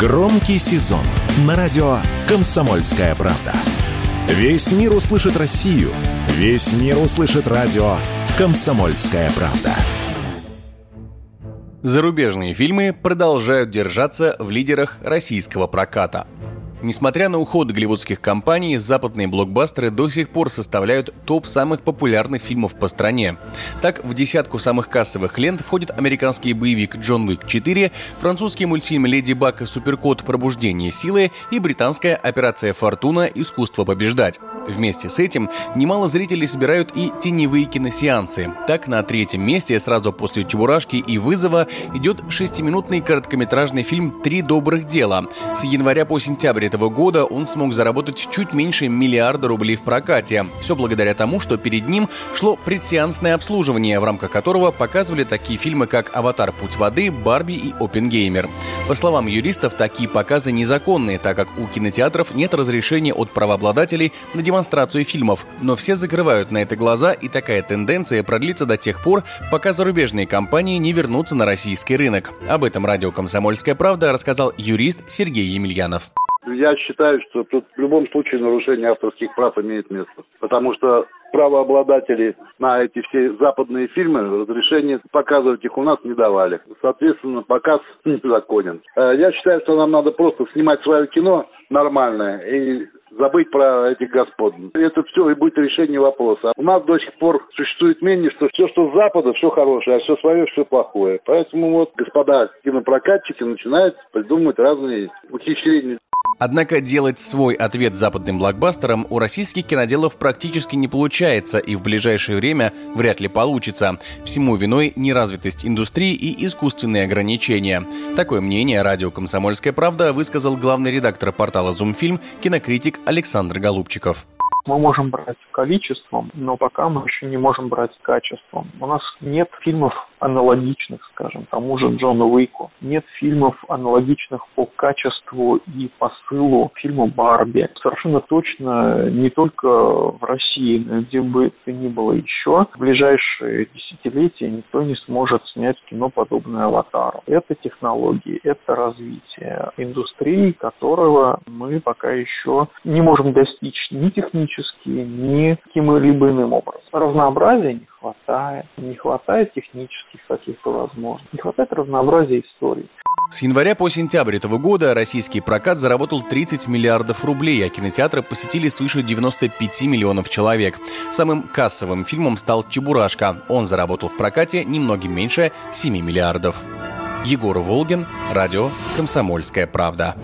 Громкий сезон на радио «Комсомольская правда». Весь мир услышит Россию. Весь мир услышит радио «Комсомольская правда». Зарубежные фильмы продолжают держаться в лидерах российского проката – Несмотря на уход голливудских компаний, западные блокбастеры до сих пор составляют топ самых популярных фильмов по стране. Так, в десятку самых кассовых лент входит американский боевик «Джон Уик 4», французский мультфильм «Леди Баг и Суперкот. Пробуждение силы» и британская «Операция Фортуна. Искусство побеждать». Вместе с этим немало зрителей собирают и теневые киносеансы. Так, на третьем месте, сразу после «Чебурашки» и «Вызова» идет шестиминутный короткометражный фильм «Три добрых дела». С января по сентябрь этого года он смог заработать чуть меньше миллиарда рублей в прокате. Все благодаря тому, что перед ним шло предсеансное обслуживание, в рамках которого показывали такие фильмы, как «Аватар. Путь воды», «Барби» и «Опенгеймер». По словам юристов, такие показы незаконные, так как у кинотеатров нет разрешения от правообладателей на демонстрацию фильмов, но все закрывают на это глаза, и такая тенденция продлится до тех пор, пока зарубежные компании не вернутся на российский рынок. Об этом радио «Комсомольская правда» рассказал юрист Сергей Емельянов. Я считаю, что тут в любом случае нарушение авторских прав имеет место. Потому что правообладатели на эти все западные фильмы разрешение показывать их у нас не давали. Соответственно, показ незаконен. Э, я считаю, что нам надо просто снимать свое кино нормальное и забыть про этих господ. Это все и будет решение вопроса. У нас до сих пор существует мнение, что все, что с Запада, все хорошее, а все свое, все плохое. Поэтому вот господа кинопрокатчики начинают придумывать разные ухищрения. Однако делать свой ответ западным блокбастерам у российских киноделов практически не получается и в ближайшее время вряд ли получится. Всему виной неразвитость индустрии и искусственные ограничения. Такое мнение радио «Комсомольская правда» высказал главный редактор портала «Зумфильм» кинокритик Александр Голубчиков. Мы можем брать количеством, но пока мы еще не можем брать качеством. У нас нет фильмов аналогичных, скажем, тому же Джону Уику. Нет фильмов аналогичных по качеству и посылу фильму «Барби». Совершенно точно не только в России, но где бы то ни было еще, в ближайшие десятилетия никто не сможет снять кино, подобное «Аватару». Это технологии, это развитие индустрии, которого мы пока еще не можем достичь ни технически, ни каким-либо иным образом. Разнообразия не хватает, не хватает технических каких-то возможностей, не хватает разнообразия историй. С января по сентябрь этого года российский прокат заработал 30 миллиардов рублей, а кинотеатры посетили свыше 95 миллионов человек. Самым кассовым фильмом стал «Чебурашка». Он заработал в прокате немногим меньше 7 миллиардов. Егор Волгин, радио «Комсомольская правда».